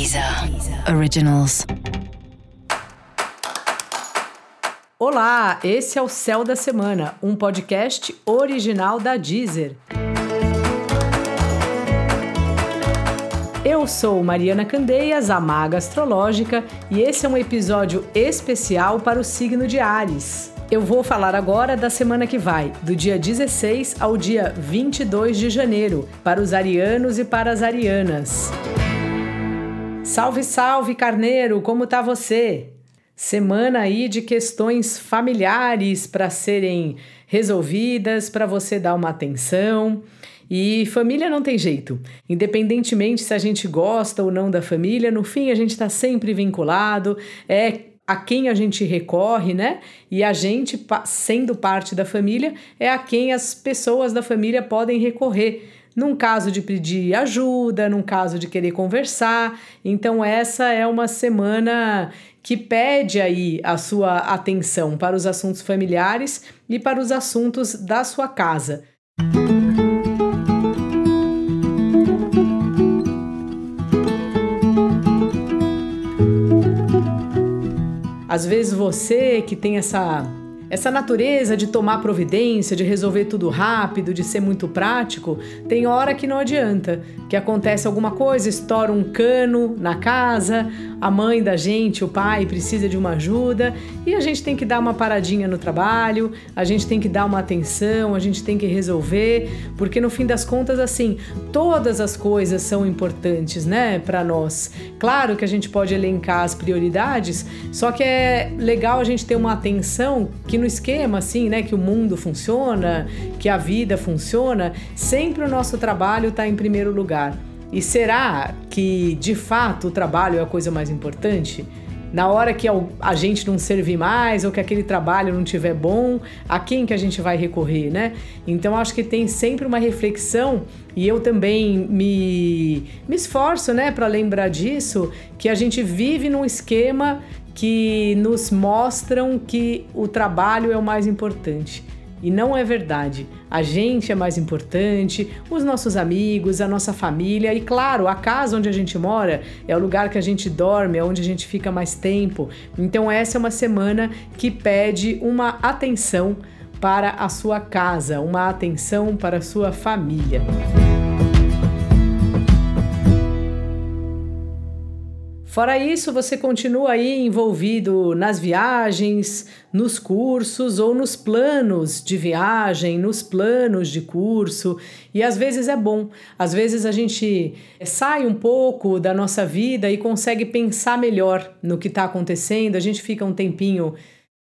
Deezer Originals. Olá, esse é o Céu da Semana, um podcast original da Deezer. Eu sou Mariana Candeias, a maga astrológica, e esse é um episódio especial para o signo de Ares. Eu vou falar agora da semana que vai, do dia 16 ao dia 22 de janeiro, para os arianos e para as arianas. Salve, salve, carneiro, como tá você? Semana aí de questões familiares para serem resolvidas, para você dar uma atenção. E família não tem jeito. Independentemente se a gente gosta ou não da família, no fim a gente está sempre vinculado, é a quem a gente recorre, né? E a gente, sendo parte da família, é a quem as pessoas da família podem recorrer num caso de pedir ajuda, num caso de querer conversar. Então, essa é uma semana que pede aí a sua atenção para os assuntos familiares e para os assuntos da sua casa. Às vezes você que tem essa essa natureza de tomar providência, de resolver tudo rápido, de ser muito prático, tem hora que não adianta. Que acontece alguma coisa, estoura um cano na casa, a mãe da gente, o pai, precisa de uma ajuda e a gente tem que dar uma paradinha no trabalho, a gente tem que dar uma atenção, a gente tem que resolver, porque no fim das contas, assim, todas as coisas são importantes, né, para nós. Claro que a gente pode elencar as prioridades, só que é legal a gente ter uma atenção que no esquema, assim, né, que o mundo funciona, que a vida funciona, sempre o nosso trabalho está em primeiro lugar. E será que de fato o trabalho é a coisa mais importante? Na hora que a gente não servir mais ou que aquele trabalho não tiver bom, a quem que a gente vai recorrer, né? Então acho que tem sempre uma reflexão e eu também me, me esforço, né, para lembrar disso, que a gente vive num esquema que nos mostram que o trabalho é o mais importante. E não é verdade. A gente é mais importante, os nossos amigos, a nossa família e, claro, a casa onde a gente mora é o lugar que a gente dorme, é onde a gente fica mais tempo. Então, essa é uma semana que pede uma atenção para a sua casa, uma atenção para a sua família. Fora isso, você continua aí envolvido nas viagens, nos cursos ou nos planos de viagem, nos planos de curso, e às vezes é bom. Às vezes a gente sai um pouco da nossa vida e consegue pensar melhor no que está acontecendo, a gente fica um tempinho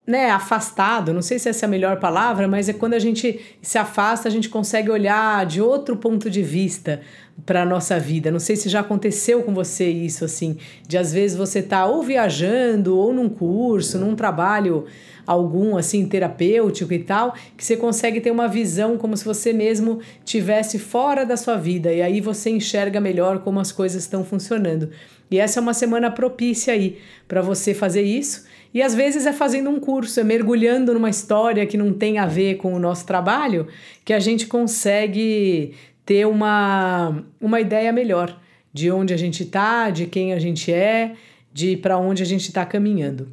né, afastado, não sei se essa é a melhor palavra, mas é quando a gente se afasta, a gente consegue olhar de outro ponto de vista para nossa vida. Não sei se já aconteceu com você isso, assim, de às vezes você tá ou viajando, ou num curso, num trabalho algum, assim, terapêutico e tal, que você consegue ter uma visão como se você mesmo tivesse fora da sua vida, e aí você enxerga melhor como as coisas estão funcionando. E essa é uma semana propícia aí para você fazer isso e às vezes é fazendo um curso, é mergulhando numa história que não tem a ver com o nosso trabalho, que a gente consegue ter uma, uma ideia melhor de onde a gente está, de quem a gente é, de para onde a gente está caminhando.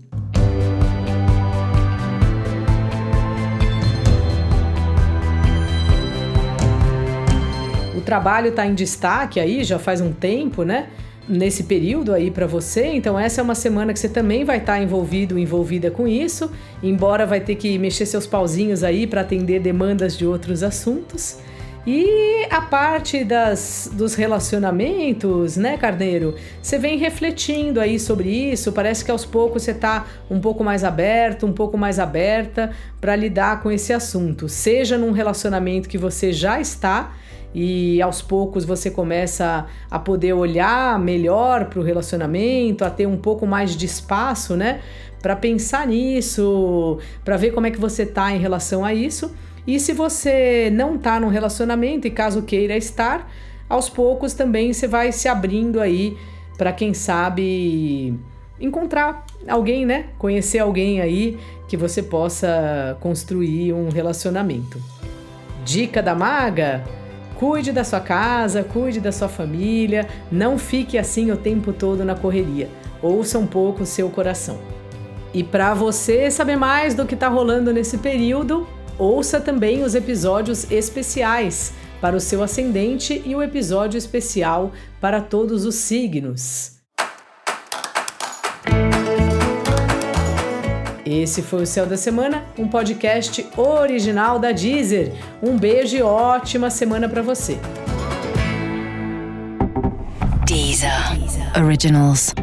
O trabalho está em destaque aí já faz um tempo, né? nesse período aí para você. Então essa é uma semana que você também vai estar tá envolvido, envolvida com isso, embora vai ter que mexer seus pauzinhos aí para atender demandas de outros assuntos. E a parte das, dos relacionamentos, né, Carneiro? Você vem refletindo aí sobre isso. Parece que aos poucos você está um pouco mais aberto, um pouco mais aberta para lidar com esse assunto. Seja num relacionamento que você já está, e aos poucos você começa a poder olhar melhor para o relacionamento, a ter um pouco mais de espaço, né, para pensar nisso, para ver como é que você tá em relação a isso. E se você não tá num relacionamento e caso queira estar, aos poucos também você vai se abrindo aí para quem sabe encontrar alguém, né? Conhecer alguém aí que você possa construir um relacionamento. Dica da maga: Cuide da sua casa, cuide da sua família, não fique assim o tempo todo na correria. Ouça um pouco o seu coração. E para você saber mais do que está rolando nesse período, ouça também os episódios especiais para o seu ascendente e o episódio especial para todos os signos. Esse foi o Céu da Semana, um podcast original da Deezer. Um beijo e ótima semana para você. Deezer. Originals.